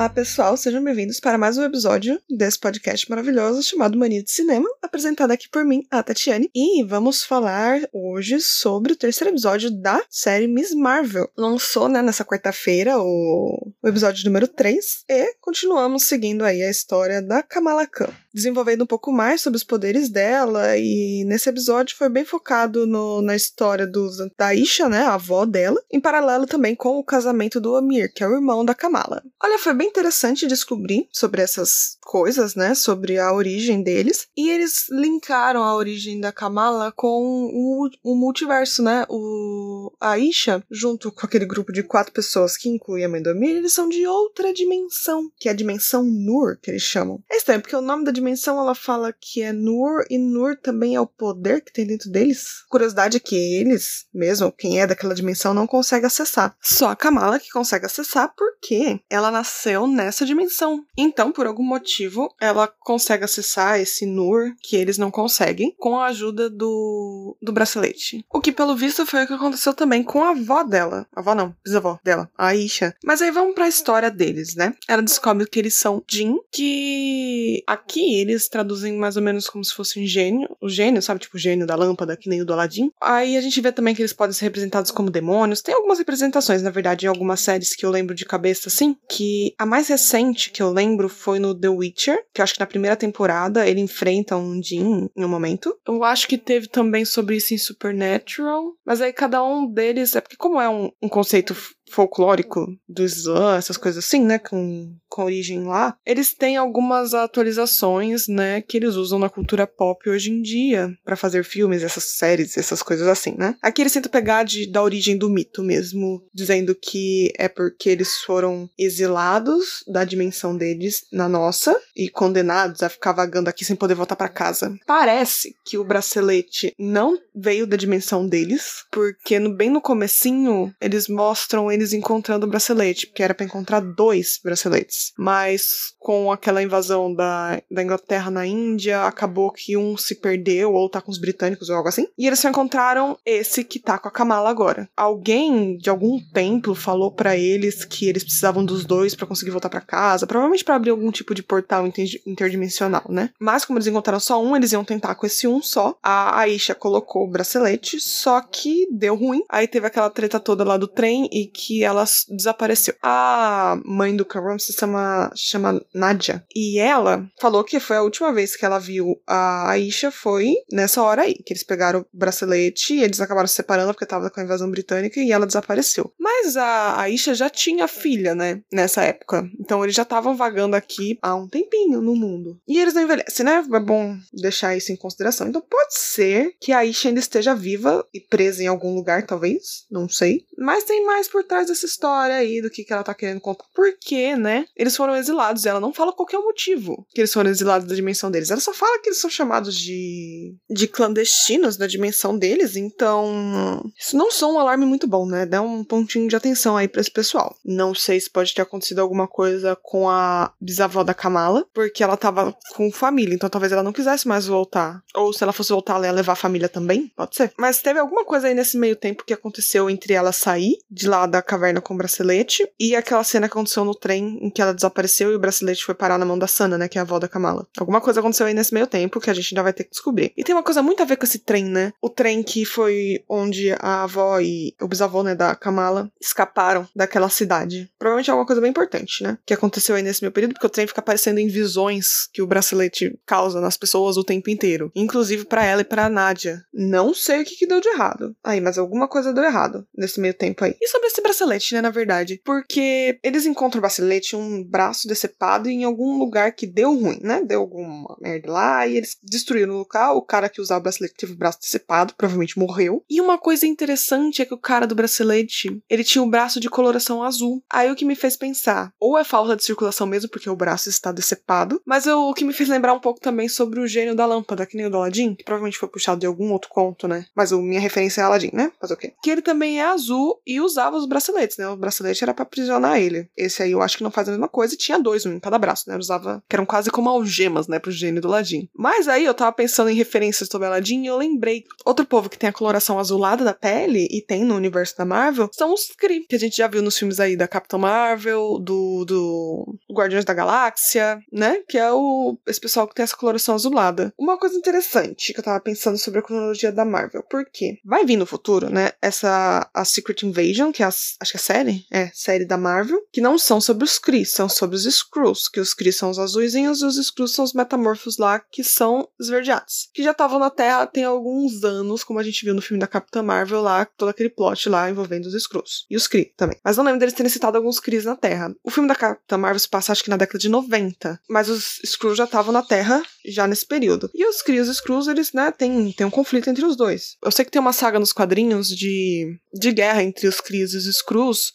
Olá, pessoal, sejam bem-vindos para mais um episódio desse podcast maravilhoso chamado Mania de Cinema, apresentado aqui por mim, a Tatiane. E vamos falar hoje sobre o terceiro episódio da série Miss Marvel. Lançou, né, nessa quarta-feira o, o episódio número 3 e continuamos seguindo aí a história da Kamala Khan desenvolvendo um pouco mais sobre os poderes dela, e nesse episódio foi bem focado no, na história da Isha, né, a avó dela, em paralelo também com o casamento do Amir, que é o irmão da Kamala. Olha, foi bem interessante descobrir sobre essas coisas, né, sobre a origem deles, e eles linkaram a origem da Kamala com o, o multiverso, né, o, a Isha, junto com aquele grupo de quatro pessoas que inclui a mãe do Amir, eles são de outra dimensão, que é a dimensão Nur, que eles chamam. É estranho, porque o nome da dimensão ela fala que é Nur e Nur também é o poder que tem dentro deles. Curiosidade é que eles, mesmo quem é daquela dimensão, não consegue acessar. Só a Kamala que consegue acessar porque ela nasceu nessa dimensão. Então, por algum motivo, ela consegue acessar esse Nur que eles não conseguem com a ajuda do, do bracelete. O que, pelo visto, foi o que aconteceu também com a avó dela. A avó não, bisavó dela, a Isha. Mas aí vamos para a história deles, né? Ela descobre que eles são Jin, que aqui eles traduzem mais ou menos como se fosse um gênio. O gênio, sabe? Tipo o gênio da lâmpada, que nem o do Aladdin. Aí a gente vê também que eles podem ser representados como demônios. Tem algumas representações, na verdade, em algumas séries que eu lembro de cabeça, assim. Que a mais recente que eu lembro foi no The Witcher, que eu acho que na primeira temporada ele enfrenta um Jin em um momento. Eu acho que teve também sobre isso em Supernatural. Mas aí cada um deles. É porque, como é um, um conceito folclórico do Islã, essas coisas assim, né, com, com origem lá, eles têm algumas atualizações, né, que eles usam na cultura pop hoje em dia para fazer filmes, essas séries, essas coisas assim, né. Aqui eles tentam pegar de, da origem do mito mesmo, dizendo que é porque eles foram exilados da dimensão deles na nossa e condenados a ficar vagando aqui sem poder voltar para casa. Parece que o bracelete não veio da dimensão deles, porque no, bem no comecinho eles mostram eles encontrando o bracelete, porque era para encontrar dois braceletes. Mas com aquela invasão da, da Inglaterra na Índia, acabou que um se perdeu ou tá com os britânicos ou algo assim. E eles só encontraram esse que tá com a Kamala agora. Alguém de algum templo falou para eles que eles precisavam dos dois para conseguir voltar para casa, provavelmente para abrir algum tipo de portal interdimensional, né? Mas como eles encontraram só um, eles iam tentar com esse um só. A Aisha colocou o bracelete, só que deu ruim. Aí teve aquela treta toda lá do trem e que que ela desapareceu. A mãe do Cameron se chama, chama Nadia. E ela falou que foi a última vez que ela viu a Aisha foi nessa hora aí, que eles pegaram o bracelete e eles acabaram se separando porque tava com a invasão britânica e ela desapareceu. Mas a Aisha já tinha filha, né, nessa época. Então eles já estavam vagando aqui há um tempinho no mundo. E eles não envelhecem, né? É bom deixar isso em consideração. Então pode ser que a Aisha ainda esteja viva e presa em algum lugar, talvez, não sei. Mas tem mais por trás dessa história aí, do que, que ela tá querendo contar. Porque, né? Eles foram exilados. Ela não fala qual é o motivo que eles foram exilados da dimensão deles. Ela só fala que eles são chamados de, de clandestinos da dimensão deles. Então, isso não são um alarme muito bom, né? Dá um pontinho de atenção aí pra esse pessoal. Não sei se pode ter acontecido alguma coisa com a bisavó da Kamala, porque ela tava com família, então talvez ela não quisesse mais voltar. Ou se ela fosse voltar, ela ia levar a família também, pode ser. Mas teve alguma coisa aí nesse meio tempo que aconteceu entre ela sair de lá da caverna com o bracelete e aquela cena que aconteceu no trem em que ela desapareceu e o bracelete foi parar na mão da Sana, né, que é a avó da Kamala. Alguma coisa aconteceu aí nesse meio tempo que a gente ainda vai ter que descobrir. E tem uma coisa muito a ver com esse trem, né? O trem que foi onde a avó e o bisavô, né, da Kamala escaparam daquela cidade. Provavelmente é alguma coisa bem importante, né? Que aconteceu aí nesse meio período, porque o trem fica aparecendo em visões que o bracelete causa nas pessoas o tempo inteiro. Inclusive para ela e pra Nadia. Não sei o que, que deu de errado. Aí, mas alguma coisa deu errado nesse meio tempo aí. E sobre esse bracelete, né, na verdade? Porque eles encontram o bracelete, um braço decepado em algum lugar que deu ruim, né? Deu alguma merda lá e eles destruíram o local. O cara que usava o bracelete teve o braço decepado, provavelmente morreu. E uma coisa interessante é que o cara do bracelete, ele tinha o braço de coloração azul. Aí o que me fez pensar, ou é falta de circulação mesmo, porque o braço está decepado, mas eu, o que me fez lembrar um pouco também sobre o gênio da lâmpada, que nem o do Aladdin, que provavelmente foi puxado de algum outro conto, né? Mas a minha referência é Aladdin, né? Fazer o quê? Que ele também é azul e usava os bracelets braceletes, né? O bracelete era pra aprisionar ele. Esse aí eu acho que não faz a mesma coisa tinha dois, um em cada braço, né? Ele usava, que eram quase como algemas, né, pro gênio do Ladin. Mas aí eu tava pensando em referências sobre Aladdin e eu lembrei. Outro povo que tem a coloração azulada da pele e tem no universo da Marvel são os Kree, que a gente já viu nos filmes aí da Capitã Marvel, do, do Guardiões da Galáxia, né? Que é o esse pessoal que tem essa coloração azulada. Uma coisa interessante que eu tava pensando sobre a cronologia da Marvel, porque vai vir no futuro, né? Essa a Secret Invasion, que é a, acho que é série, é série da Marvel, que não são sobre os Kree, são sobre os Skrulls, que os Kree são os azuisinhos e os Skrulls são os metamorfos lá que são esverdeados, que já estavam na Terra tem alguns anos, como a gente viu no filme da Capitã Marvel lá, todo aquele plot lá envolvendo os Skrulls e os Kree também. Mas não lembro deles terem citado alguns Kree na Terra. O filme da Capitã Marvel se passa acho que na década de 90, mas os Skrulls já estavam na Terra já nesse período. E os Kree e os Skrulls, eles, né, tem, tem um conflito entre os dois. Eu sei que tem uma saga nos quadrinhos de, de guerra entre os Kree e os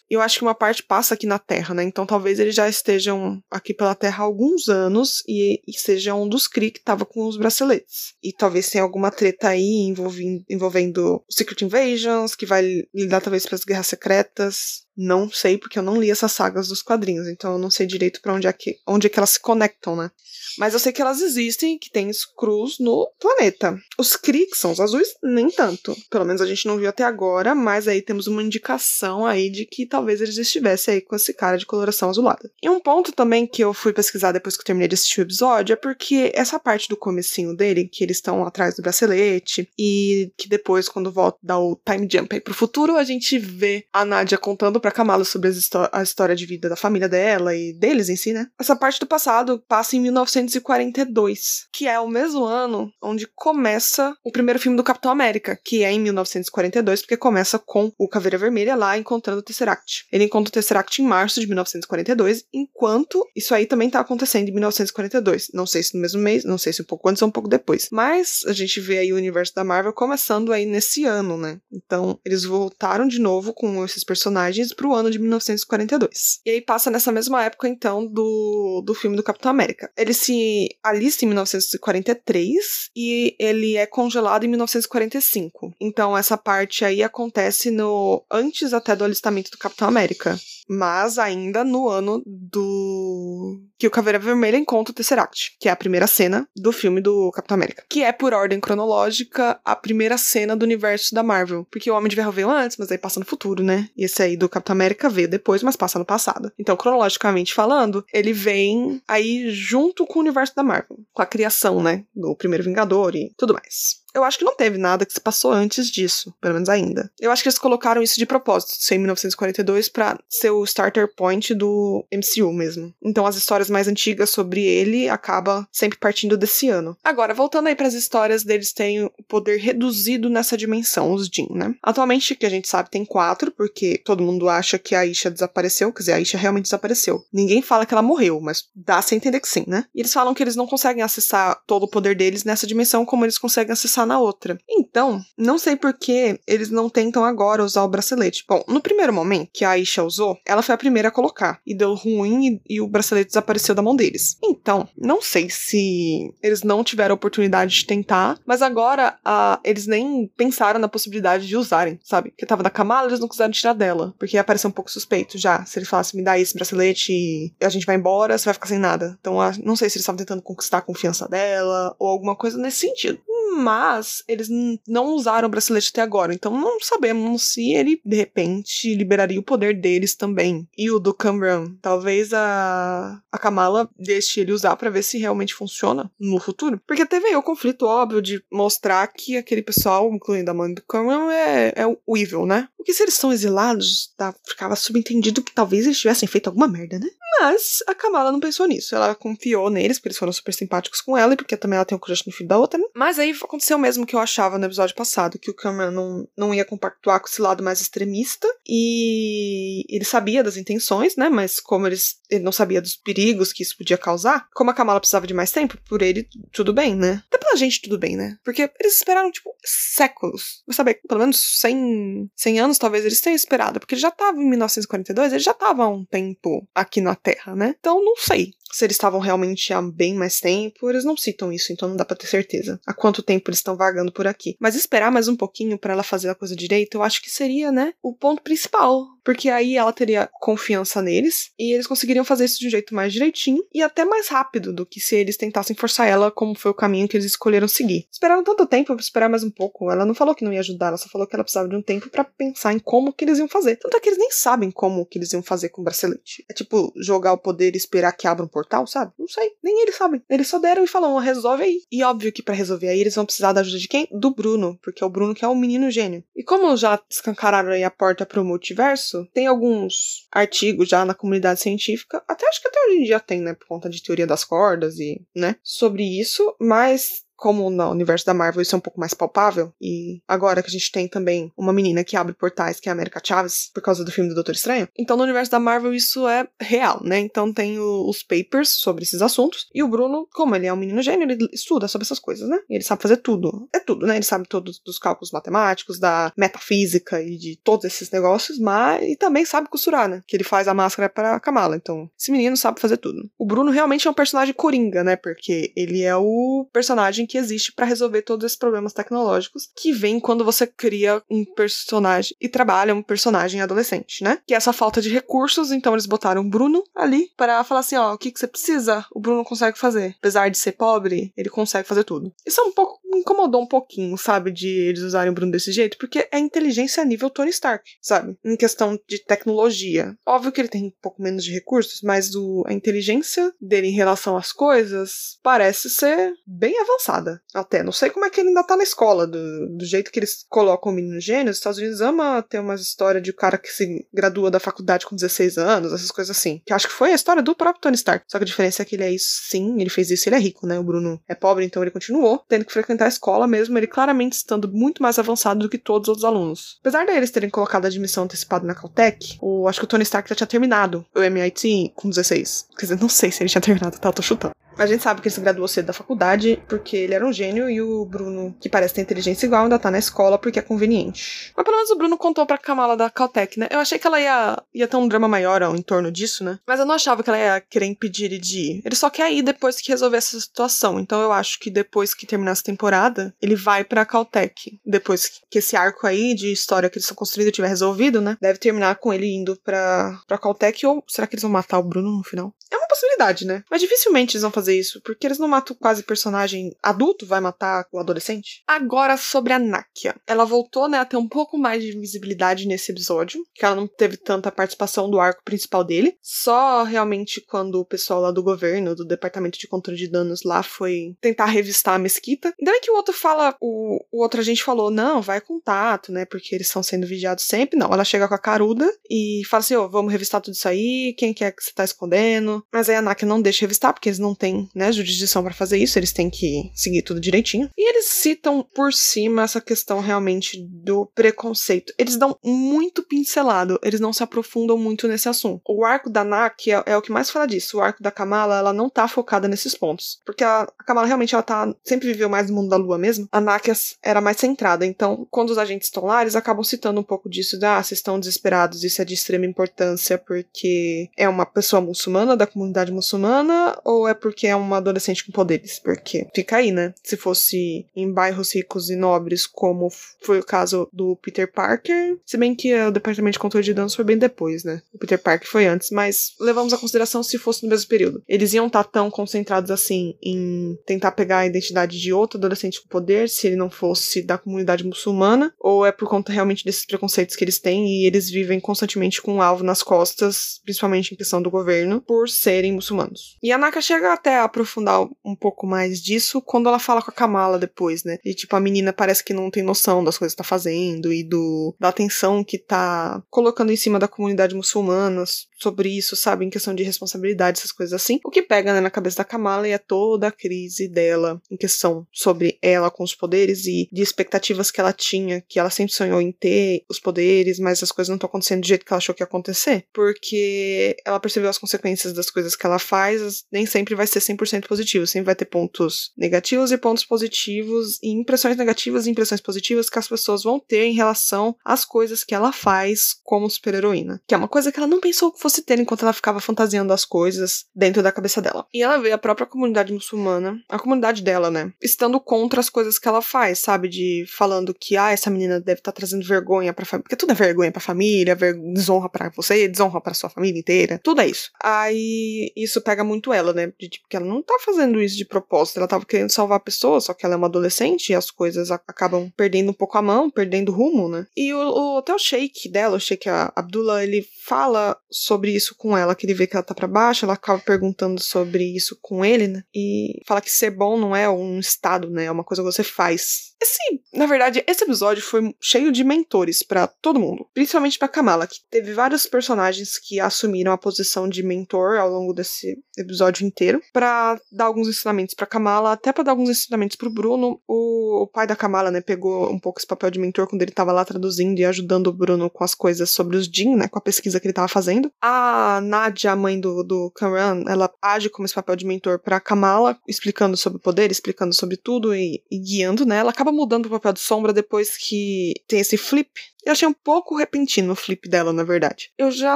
E eu acho que uma parte passa aqui na Terra, né? Então talvez eles já estejam aqui pela Terra há alguns anos e, e seja um dos Kree que tava com os braceletes. E talvez tenha alguma treta aí envolvendo, envolvendo Secret Invasions, que vai lidar talvez para as guerras secretas. Não sei, porque eu não li essas sagas dos quadrinhos, então eu não sei direito para onde é que onde é que elas se conectam, né? Mas eu sei que elas existem, que tem Skrulls no planeta. Os os azuis, nem tanto. Pelo menos a gente não viu até agora, mas aí temos uma indicação aí de que talvez eles estivessem aí com esse cara de coloração azulada. E um ponto também que eu fui pesquisar depois que eu terminei de assistir o episódio é porque essa parte do comecinho dele, que eles estão atrás do bracelete, e que depois, quando volta, dá o time jump aí pro futuro, a gente vê a Nadia contando pra Kamala sobre a história de vida da família dela e deles em si, né? Essa parte do passado passa em 1900 1942, que é o mesmo ano onde começa o primeiro filme do Capitão América, que é em 1942, porque começa com o Caveira Vermelha lá encontrando o Tesseract. Ele encontra o Tesseract em março de 1942, enquanto isso aí também tá acontecendo em 1942. Não sei se no mesmo mês, não sei se um pouco antes ou um pouco depois. Mas a gente vê aí o universo da Marvel começando aí nesse ano, né? Então, eles voltaram de novo com esses personagens pro ano de 1942. E aí passa nessa mesma época, então, do, do filme do Capitão América. Ele se alista em 1943 e ele é congelado em 1945. Então essa parte aí acontece no antes até do alistamento do Capitão América mas ainda no ano do que o Caveira Vermelha encontra o Tesseract, que é a primeira cena do filme do Capitão América, que é por ordem cronológica a primeira cena do universo da Marvel, porque o Homem de Ferro veio antes, mas aí passa no futuro, né? E esse aí do Capitão América veio depois, mas passa no passado. Então, cronologicamente falando, ele vem aí junto com o universo da Marvel, com a criação, né, do primeiro Vingador e tudo mais. Eu acho que não teve nada que se passou antes disso, pelo menos ainda. Eu acho que eles colocaram isso de propósito, em 1942, para ser o starter point do MCU mesmo. Então as histórias mais antigas sobre ele acaba sempre partindo desse ano. Agora, voltando aí para as histórias deles têm o poder reduzido nessa dimensão, os Jin, né? Atualmente, que a gente sabe, tem quatro, porque todo mundo acha que a Isha desapareceu, quer dizer, a Isha realmente desapareceu. Ninguém fala que ela morreu, mas dá-se a entender que sim, né? E eles falam que eles não conseguem acessar todo o poder deles nessa dimensão como eles conseguem acessar na outra. Então, não sei por que eles não tentam agora usar o bracelete. Bom, no primeiro momento que a Aisha usou, ela foi a primeira a colocar. E deu ruim e, e o bracelete desapareceu da mão deles. Então, não sei se eles não tiveram a oportunidade de tentar, mas agora uh, eles nem pensaram na possibilidade de usarem, sabe? Porque tava da Kamala, eles não quiseram tirar dela. Porque ia parecer um pouco suspeito já. Se ele falasse, me dá esse bracelete e a gente vai embora, você vai ficar sem nada. Então, não sei se eles estavam tentando conquistar a confiança dela ou alguma coisa nesse sentido mas eles não usaram o bracelete até agora, então não sabemos se ele de repente liberaria o poder deles também. E o do Cameron, talvez a, a Kamala deixe ele usar para ver se realmente funciona no futuro. Porque teve aí o conflito óbvio de mostrar que aquele pessoal, incluindo a mãe do Cameron, é, é o evil, né? Porque se eles são exilados, tá, ficava subentendido que talvez eles tivessem feito alguma merda, né? Mas a Kamala não pensou nisso. Ela confiou neles, porque eles foram super simpáticos com ela e porque também ela tem um crush no filho da outra, né? Mas aí aconteceu o mesmo que eu achava no episódio passado, que o Cameron não, não ia compactuar com esse lado mais extremista e ele sabia das intenções, né? Mas como eles, ele não sabia dos perigos que isso podia causar, como a Kamala precisava de mais tempo, por ele, tudo bem, né? Até pela gente, tudo bem, né? Porque eles esperaram, tipo, séculos. Vou saber, pelo menos 100, 100 anos talvez eles tenham esperado, porque ele já tava em 1942, ele já tava há um tempo aqui na Terra, né? Então, não sei. Se eles estavam realmente há bem mais tempo. Eles não citam isso, então não dá pra ter certeza há quanto tempo eles estão vagando por aqui. Mas esperar mais um pouquinho para ela fazer a coisa direito, eu acho que seria, né, o ponto principal. Porque aí ela teria confiança neles e eles conseguiriam fazer isso de um jeito mais direitinho e até mais rápido do que se eles tentassem forçar ela, como foi o caminho que eles escolheram seguir. Esperaram tanto tempo pra esperar mais um pouco. Ela não falou que não ia ajudar, ela só falou que ela precisava de um tempo para pensar em como que eles iam fazer. Tanto é que eles nem sabem como que eles iam fazer com o bracelete. É tipo jogar o poder e esperar que abra um portal, sabe? Não sei. Nem eles sabem. Eles só deram e falaram, resolve aí. E óbvio que para resolver aí eles vão precisar da ajuda de quem? Do Bruno, porque é o Bruno que é o menino gênio. E como já escancararam aí a porta pro multiverso, tem alguns artigos já na comunidade científica, até acho que até hoje em dia tem, né, por conta de teoria das cordas e, né, sobre isso, mas como no universo da Marvel isso é um pouco mais palpável, e agora que a gente tem também uma menina que abre portais, que é a América Chaves, por causa do filme do Doutor Estranho, então no universo da Marvel isso é real, né? Então tem o, os papers sobre esses assuntos, e o Bruno, como ele é um menino gênio, ele estuda sobre essas coisas, né? Ele sabe fazer tudo. É tudo, né? Ele sabe todos os cálculos matemáticos, da metafísica e de todos esses negócios, mas e também sabe costurar, né? Que ele faz a máscara para Kamala. Então, esse menino sabe fazer tudo. O Bruno realmente é um personagem coringa, né? Porque ele é o personagem que existe para resolver todos esses problemas tecnológicos que vem quando você cria um personagem e trabalha um personagem adolescente, né? Que é essa falta de recursos, então eles botaram Bruno ali para falar assim, ó, o que, que você precisa? O Bruno consegue fazer. Apesar de ser pobre, ele consegue fazer tudo. Isso é um pouco incomodou um pouquinho, sabe, de eles usarem o Bruno desse jeito, porque é inteligência a nível Tony Stark, sabe? Em questão de tecnologia. Óbvio que ele tem um pouco menos de recursos, mas o, a inteligência dele em relação às coisas parece ser bem avançada. Até. Não sei como é que ele ainda tá na escola. Do, do jeito que eles colocam o menino gênio, os Estados Unidos ama ter uma história de um cara que se gradua da faculdade com 16 anos, essas coisas assim. Que acho que foi a história do próprio Tony Stark. Só que a diferença é que ele é isso, sim, ele fez isso ele é rico, né? O Bruno é pobre, então ele continuou tendo que frequentar a escola mesmo, ele claramente estando muito mais avançado do que todos os outros alunos. Apesar deles terem colocado a admissão antecipada na Caltech, o, acho que o Tony Stark já tinha terminado o MIT com 16. Quer dizer, não sei se ele tinha terminado, tá? Eu tô chutando. A gente sabe que ele se graduou cedo da faculdade porque ele era um gênio e o Bruno, que parece ter inteligência igual, ainda tá na escola porque é conveniente. Mas pelo menos o Bruno contou pra Kamala da Caltech, né? Eu achei que ela ia, ia ter um drama maior ó, em torno disso, né? Mas eu não achava que ela ia querer impedir ele de ir. Ele só quer ir depois que resolver essa situação. Então eu acho que depois que terminar essa temporada, ele vai pra Caltech. Depois que esse arco aí de história que eles estão construindo tiver resolvido, né? Deve terminar com ele indo pra, pra Caltech ou será que eles vão matar o Bruno no final? É uma possibilidade, né? Mas dificilmente eles vão fazer isso, porque eles não matam quase personagem adulto, vai matar o adolescente. Agora, sobre a Nakia. Ela voltou, né, a ter um pouco mais de visibilidade nesse episódio, que ela não teve tanta participação do arco principal dele. Só realmente quando o pessoal lá do governo, do Departamento de Controle de Danos lá, foi tentar revistar a mesquita. Ainda bem que o outro fala, o, o outro agente falou, não, vai contato, né, porque eles estão sendo vigiados sempre. Não, ela chega com a caruda e fala assim, ó, oh, vamos revistar tudo isso aí, quem que é que você tá escondendo? Mas aí a Nakia não deixa revistar, porque eles não têm, né, jurisdição para fazer isso, eles têm que seguir tudo direitinho. E eles citam por cima essa questão realmente do preconceito. Eles dão muito pincelado, eles não se aprofundam muito nesse assunto. O arco da Nakia é, é, o que mais fala disso. O arco da Kamala, ela não tá focada nesses pontos. Porque a, a Kamala realmente, ela tá, sempre viveu mais no mundo da lua mesmo. A Nakia era mais centrada. Então, quando os agentes estão lá, eles acabam citando um pouco disso. Da, ah, vocês estão desesperados, isso é de extrema importância porque é uma pessoa muçulmana da comunidade muçulmana ou é porque é uma adolescente com poderes? Porque fica aí, né? Se fosse em bairros ricos e nobres, como foi o caso do Peter Parker, se bem que o departamento de controle de danos foi bem depois, né? O Peter Parker foi antes, mas levamos a consideração se fosse no mesmo período. Eles iam estar tá tão concentrados assim em tentar pegar a identidade de outro adolescente com poder, se ele não fosse da comunidade muçulmana, ou é por conta realmente desses preconceitos que eles têm e eles vivem constantemente com um alvo nas costas, principalmente em questão do governo, por serem muçulmanos. E a Naka chega até aprofundar um pouco mais disso quando ela fala com a Kamala depois, né? E tipo, a menina parece que não tem noção das coisas que tá fazendo e do da atenção que tá colocando em cima da comunidade muçulmana sobre isso, sabe? Em questão de responsabilidade, essas coisas assim. O que pega né, na cabeça da Kamala é toda a crise dela em questão sobre ela com os poderes e de expectativas que ela tinha, que ela sempre sonhou em ter os poderes, mas as coisas não estão acontecendo do jeito que ela achou que ia acontecer. Porque ela percebeu as consequências das coisas que ela faz, nem sempre vai ser 100% positivo, sempre vai ter pontos negativos e pontos positivos, e impressões negativas e impressões positivas que as pessoas vão ter em relação às coisas que ela faz como super-heroína. Que é uma coisa que ela não pensou que fosse ter enquanto ela ficava fantasiando as coisas dentro da cabeça dela. E ela vê a própria comunidade muçulmana, a comunidade dela, né, estando contra as coisas que ela faz, sabe? De falando que, ah, essa menina deve estar tá trazendo vergonha pra família. Porque tudo é vergonha pra família, ver... desonra para você, desonra para sua família inteira. Tudo é isso. Aí isso pega muito ela, né? De tipo, que ela não tá fazendo isso de propósito, ela tava querendo salvar a pessoa, só que ela é uma adolescente e as coisas acabam perdendo um pouco a mão, perdendo rumo, né? E o, o até o Sheik dela, o Sheik Abdullah, ele fala sobre isso com ela, que ele vê que ela tá para baixo, ela acaba perguntando sobre isso com ele, né? E fala que ser bom não é um estado, né? É uma coisa que você faz. Esse, na verdade, esse episódio foi cheio de mentores para todo mundo, principalmente para Kamala, que teve vários personagens que assumiram a posição de mentor ao longo desse episódio inteiro, para dar alguns ensinamentos para Kamala, até para dar alguns ensinamentos pro Bruno. O, o, pai da Kamala, né, pegou um pouco esse papel de mentor quando ele tava lá traduzindo e ajudando o Bruno com as coisas sobre os Jin, né, com a pesquisa que ele tava fazendo. A Nadia, a mãe do, do Kamran, ela age como esse papel de mentor para Kamala, explicando sobre o poder, explicando sobre tudo e, e guiando, né? Ela acaba mudando o papel de sombra depois que tem esse flip eu achei um pouco repentino o flip dela, na verdade. Eu já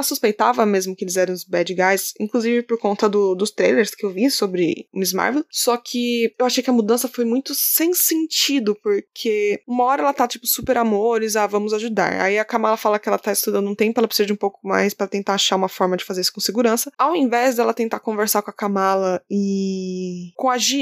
suspeitava mesmo que eles eram os bad guys, inclusive por conta do, dos trailers que eu vi sobre Miss Marvel. Só que eu achei que a mudança foi muito sem sentido, porque uma hora ela tá tipo super amores, ah, vamos ajudar. Aí a Kamala fala que ela tá estudando um tempo, ela precisa de um pouco mais para tentar achar uma forma de fazer isso com segurança. Ao invés dela tentar conversar com a Kamala e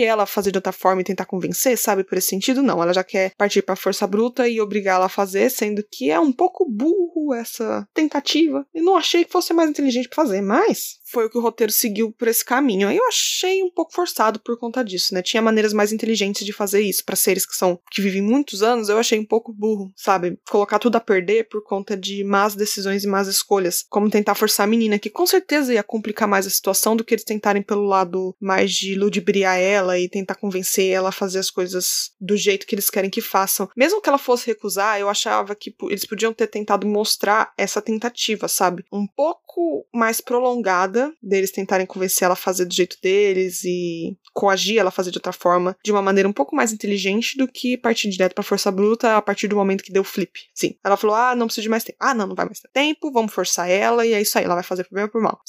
ela a fazer de outra forma e tentar convencer, sabe, por esse sentido, não. Ela já quer partir pra força bruta e obrigar ela a fazer, sendo que é um pouco burro essa tentativa. E não achei que fosse mais inteligente para fazer, mas foi o que o roteiro seguiu por esse caminho. Aí eu achei um pouco forçado por conta disso, né? Tinha maneiras mais inteligentes de fazer isso para seres que são que vivem muitos anos. Eu achei um pouco burro, sabe? Colocar tudo a perder por conta de más decisões e más escolhas, como tentar forçar a menina, que com certeza ia complicar mais a situação do que eles tentarem pelo lado mais de ludibriar ela e tentar convencer ela a fazer as coisas do jeito que eles querem que façam. Mesmo que ela fosse recusar, eu achava que eles podiam ter tentado mostrar essa tentativa, sabe? Um pouco mais prolongada deles tentarem convencer ela a fazer do jeito deles e coagir ela a fazer de outra forma, de uma maneira um pouco mais inteligente do que partir direto pra força bruta a partir do momento que deu flip. Sim, ela falou: ah, não preciso de mais tempo. Ah, não, não vai mais ter tempo, vamos forçar ela e é isso aí, ela vai fazer por bem ou por mal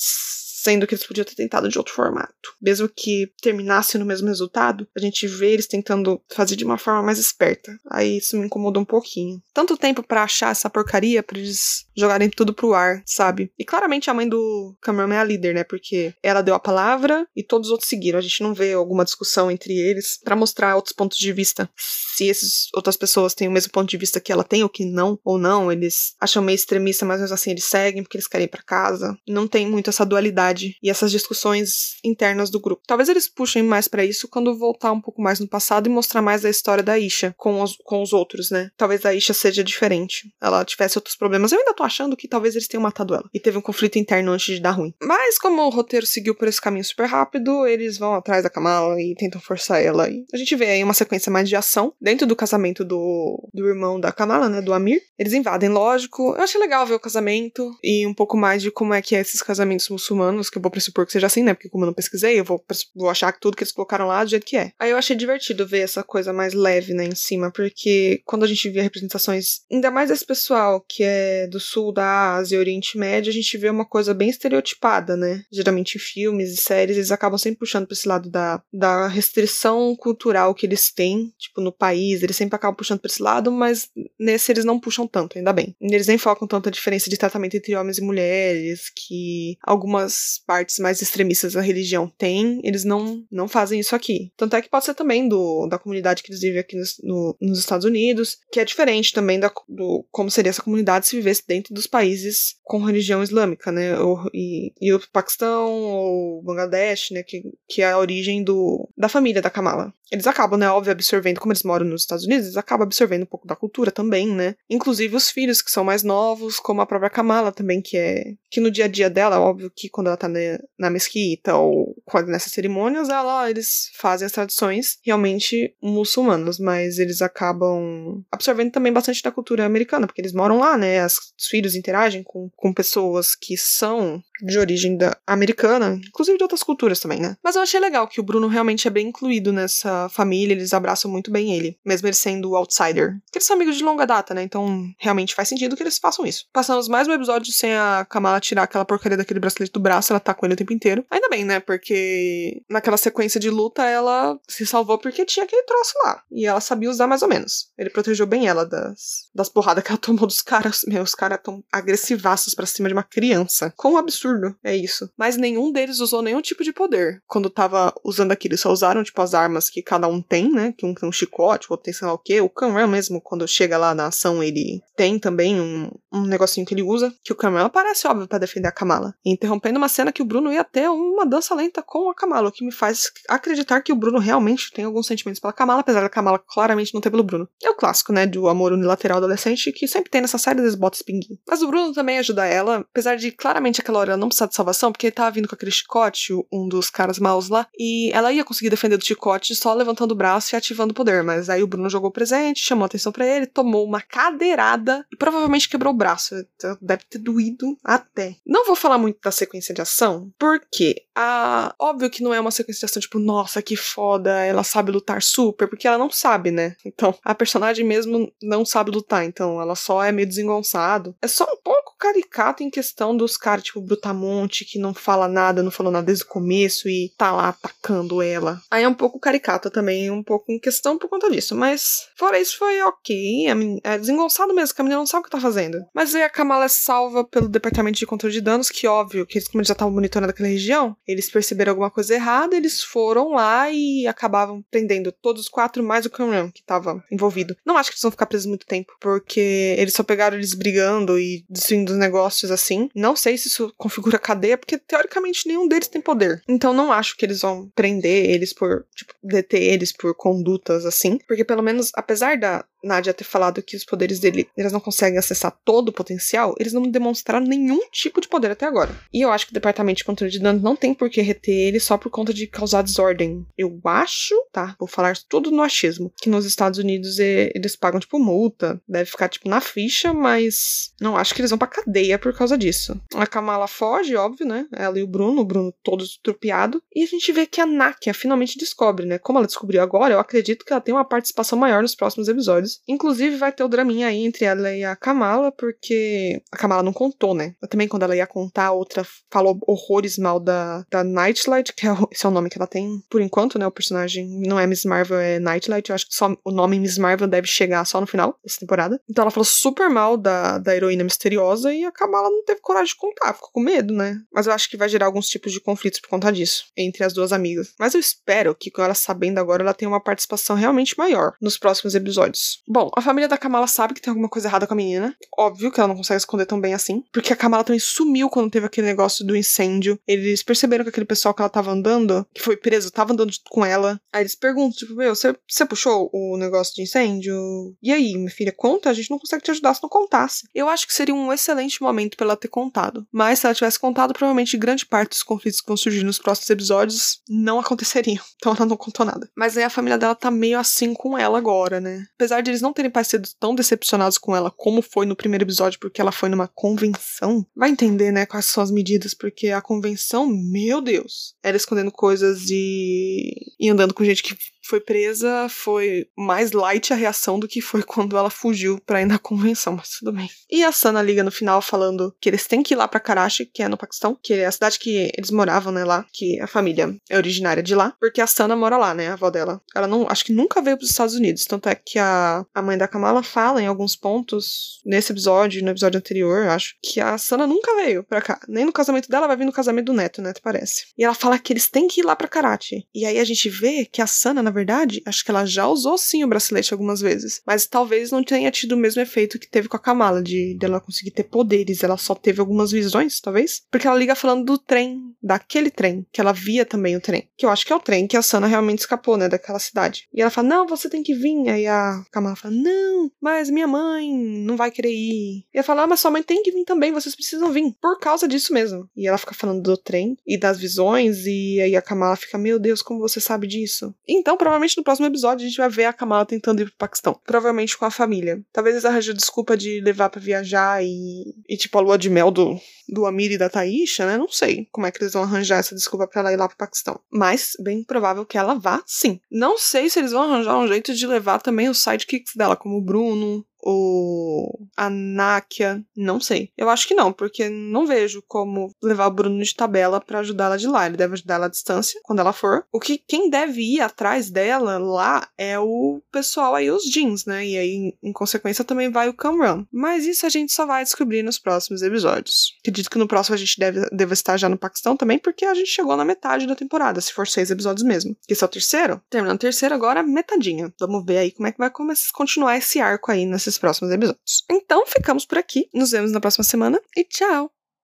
sendo que eles podiam ter tentado de outro formato. Mesmo que terminasse no mesmo resultado, a gente vê eles tentando fazer de uma forma mais esperta. Aí isso me incomoda um pouquinho. Tanto tempo para achar essa porcaria para eles jogarem tudo pro ar, sabe? E claramente a mãe do Cameron é a líder, né? Porque ela deu a palavra e todos os outros seguiram. A gente não vê alguma discussão entre eles para mostrar outros pontos de vista. Se essas outras pessoas têm o mesmo ponto de vista que ela tem ou que não, ou não, eles acham meio extremista, mas mesmo assim eles seguem porque eles querem ir para casa. Não tem muito essa dualidade e essas discussões internas do grupo. Talvez eles puxem mais para isso quando voltar um pouco mais no passado e mostrar mais a história da Isha com os, com os outros, né? Talvez a Isha seja diferente. Ela tivesse outros problemas. Eu ainda tô achando que talvez eles tenham matado ela. E teve um conflito interno antes de dar ruim. Mas como o roteiro seguiu por esse caminho super rápido, eles vão atrás da Kamala e tentam forçar ela. E a gente vê aí uma sequência mais de ação dentro do casamento do, do irmão da Kamala, né? Do Amir. Eles invadem, lógico. Eu achei legal ver o casamento e um pouco mais de como é que é esses casamentos muçulmanos anos, que eu vou pressupor que seja assim, né? Porque como eu não pesquisei, eu vou, vou achar que tudo que eles colocaram lá do jeito que é. Aí eu achei divertido ver essa coisa mais leve, né, em cima, porque quando a gente vê representações, ainda mais desse pessoal que é do sul da Ásia e Oriente Médio, a gente vê uma coisa bem estereotipada, né? Geralmente em filmes e séries, eles acabam sempre puxando pra esse lado da, da restrição cultural que eles têm, tipo, no país, eles sempre acabam puxando pra esse lado, mas nesse eles não puxam tanto, ainda bem. Eles nem focam tanto a diferença de tratamento entre homens e mulheres, que algumas partes mais extremistas da religião têm, eles não, não fazem isso aqui. Tanto é que pode ser também do, da comunidade que eles vivem aqui nos, no, nos Estados Unidos, que é diferente também da, do como seria essa comunidade se vivesse dentro dos países com religião islâmica, né? E, e o Paquistão ou Bangladesh, né? Que, que é a origem do, da família da Kamala eles acabam, né, óbvio, absorvendo, como eles moram nos Estados Unidos, eles acabam absorvendo um pouco da cultura também, né? Inclusive os filhos, que são mais novos, como a própria Kamala também, que é. Que no dia a dia dela, óbvio que quando ela tá na, na mesquita ou nessas cerimônias, ela, eles fazem as tradições realmente muçulmanas, mas eles acabam absorvendo também bastante da cultura americana, porque eles moram lá, né? As, filhos interagem com, com pessoas que são de origem da americana, inclusive de outras culturas também, né? Mas eu achei legal que o Bruno realmente é bem incluído nessa família, eles abraçam muito bem ele, mesmo ele sendo o outsider. Porque eles são amigos de longa data, né? Então realmente faz sentido que eles façam isso. Passamos mais um episódio sem a Kamala tirar aquela porcaria daquele bracelete do braço, ela tá com ele o tempo inteiro. Ainda bem, né? Porque naquela sequência de luta ela se salvou porque tinha aquele troço lá. E ela sabia usar mais ou menos. Ele protegeu bem ela das, das porradas que ela tomou dos caras. Meu, os caras tão agressivaços pra cima de uma criança. Um absurdo é isso. Mas nenhum deles usou nenhum tipo de poder. Quando tava usando aquilo, só usaram, tipo, as armas que cada um tem, né? Que um tem um chicote, o outro tem sei lá o quê. O Cameron mesmo, quando chega lá na ação, ele tem também um, um negocinho que ele usa, que o Cameron aparece, óbvio, para defender a Kamala. Interrompendo uma cena que o Bruno ia ter uma dança lenta com a Kamala, o que me faz acreditar que o Bruno realmente tem alguns sentimentos pela Kamala, apesar da Kamala claramente não ter pelo Bruno. É o clássico, né, do amor unilateral adolescente, que sempre tem nessa série das botas pinguim. Mas o Bruno também ajuda ela, apesar de claramente aquela hora ela não precisar de salvação, porque ele tava vindo com aquele chicote, um dos caras maus lá, e ela ia conseguir defender do chicote só levantando o braço e ativando o poder, mas aí o Bruno jogou presente, chamou atenção para ele, tomou uma cadeirada e provavelmente quebrou o braço. Então, deve ter doído até. Não vou falar muito da sequência de ação, porque a óbvio que não é uma sequência de ação tipo, nossa, que foda, ela sabe lutar super, porque ela não sabe, né? Então, a personagem mesmo não sabe lutar, então ela só é meio desengonçado. É só um pouco caricato em questão dos caras, tipo, Brutamonte, que não fala nada, não falou nada desde o começo e tá lá atacando ela. Aí é um pouco caricato também, um pouco em questão por conta disso, mas fora isso foi ok. É desengonçado mesmo, que a menina não sabe o que tá fazendo. Mas aí a Kamala é salva pelo departamento de controle de danos, que óbvio, que eles, como eles já estavam monitorando aquela região, eles perceberam alguma coisa errada, eles foram lá e acabavam prendendo todos os quatro, mais o Cameron, que tava envolvido. Não acho que eles vão ficar presos muito tempo, porque eles só pegaram eles brigando e destruindo os negócios assim. Não sei se isso configura cadeia, porque teoricamente nenhum deles tem poder. Então não acho que eles vão prender eles por, tipo, deter eles por condutas assim, porque pelo menos, apesar da Nadia ter falado que os poderes dele, eles não conseguem acessar todo o potencial, eles não demonstraram nenhum tipo de poder até agora. E eu acho que o departamento de controle de danos não tem por que reter ele só por conta de causar desordem. Eu acho, tá? Vou falar tudo no achismo, que nos Estados Unidos eles pagam tipo multa, deve ficar tipo na ficha, mas não acho que eles vão pra cadeia por causa disso. A Kamala foge, óbvio, né? Ela e o Bruno, o Bruno todo estrupiado, e a gente vê que a Nakia finalmente descobre, né? Como ela descobriu agora, eu acredito que ela tem uma participação maior nos próximos episódios Inclusive, vai ter o draminha aí entre ela e a Kamala, porque a Kamala não contou, né? Também, quando ela ia contar, a outra falou horrores mal da, da Nightlight, que é o, esse é o nome que ela tem por enquanto, né? O personagem não é Miss Marvel, é Nightlight. Eu acho que só o nome Miss Marvel deve chegar só no final dessa temporada. Então ela falou super mal da, da heroína misteriosa e a Kamala não teve coragem de contar, ficou com medo, né? Mas eu acho que vai gerar alguns tipos de conflitos por conta disso, entre as duas amigas. Mas eu espero que, com ela sabendo agora, ela tenha uma participação realmente maior nos próximos episódios. Bom, a família da Kamala sabe que tem alguma coisa errada com a menina. Óbvio que ela não consegue esconder tão bem assim. Porque a Kamala também sumiu quando teve aquele negócio do incêndio. Eles perceberam que aquele pessoal que ela tava andando, que foi preso, tava andando com ela. Aí eles perguntam, tipo, meu, você, puxou o negócio de incêndio? E aí, minha filha, conta? A gente não consegue te ajudar se não contasse. Eu acho que seria um excelente momento para ela ter contado. Mas se ela tivesse contado, provavelmente grande parte dos conflitos que vão surgir nos próximos episódios não aconteceriam. Então ela não contou nada. Mas aí a família dela tá meio assim com ela agora, né? Apesar de eles não terem parecido tão decepcionados com ela como foi no primeiro episódio, porque ela foi numa convenção, vai entender, né, quais são as medidas, porque a convenção, meu Deus, era escondendo coisas e, e andando com gente que foi presa, foi mais light a reação do que foi quando ela fugiu pra ir na convenção, mas tudo bem. E a Sana liga no final falando que eles têm que ir lá pra Karachi, que é no Paquistão, que é a cidade que eles moravam, né, lá, que a família é originária de lá, porque a Sana mora lá, né, a avó dela. Ela não, acho que nunca veio pros Estados Unidos, tanto é que a, a mãe da Kamala fala em alguns pontos, nesse episódio, no episódio anterior, acho, que a Sana nunca veio pra cá. Nem no casamento dela, vai vir no casamento do neto, né, parece. E ela fala que eles têm que ir lá pra Karachi. E aí a gente vê que a Sana, na verdade, verdade, acho que ela já usou sim o bracelete algumas vezes, mas talvez não tenha tido o mesmo efeito que teve com a Kamala, de dela conseguir ter poderes. Ela só teve algumas visões, talvez, porque ela liga falando do trem, daquele trem, que ela via também o trem, que eu acho que é o trem que a Sana realmente escapou, né, daquela cidade. E ela fala: Não, você tem que vir. Aí a Kamala fala: Não, mas minha mãe não vai querer ir. E ela fala: Ah, mas sua mãe tem que vir também, vocês precisam vir, por causa disso mesmo. E ela fica falando do trem e das visões, e aí a Kamala fica: Meu Deus, como você sabe disso? Então, provavelmente no próximo episódio a gente vai ver a Kamala tentando ir pro Paquistão. Provavelmente com a família. Talvez eles arranjem desculpa de levar para viajar e, e, tipo, a lua de mel do, do Amir e da Taisha, né? Não sei como é que eles vão arranjar essa desculpa para ela ir lá pro Paquistão. Mas, bem provável que ela vá, sim. Não sei se eles vão arranjar um jeito de levar também os sidekicks dela, como o Bruno, ou a não sei. Eu acho que não, porque não vejo como levar o Bruno de tabela para ajudá-la de lá. Ele deve ajudar ela à distância quando ela for. O que quem deve ir atrás dela lá é o pessoal aí, os jeans, né? E aí, em consequência, também vai o Camrun. Mas isso a gente só vai descobrir nos próximos episódios. Acredito que no próximo a gente deve, deve estar já no Paquistão também, porque a gente chegou na metade da temporada, se for seis episódios mesmo. Esse é o terceiro? Terminando o terceiro, agora metadinha. Vamos ver aí como é que vai começar, continuar esse arco aí nesses próximos episódios. Então, ficamos por aqui. Nos vemos na próxima semana e tchau!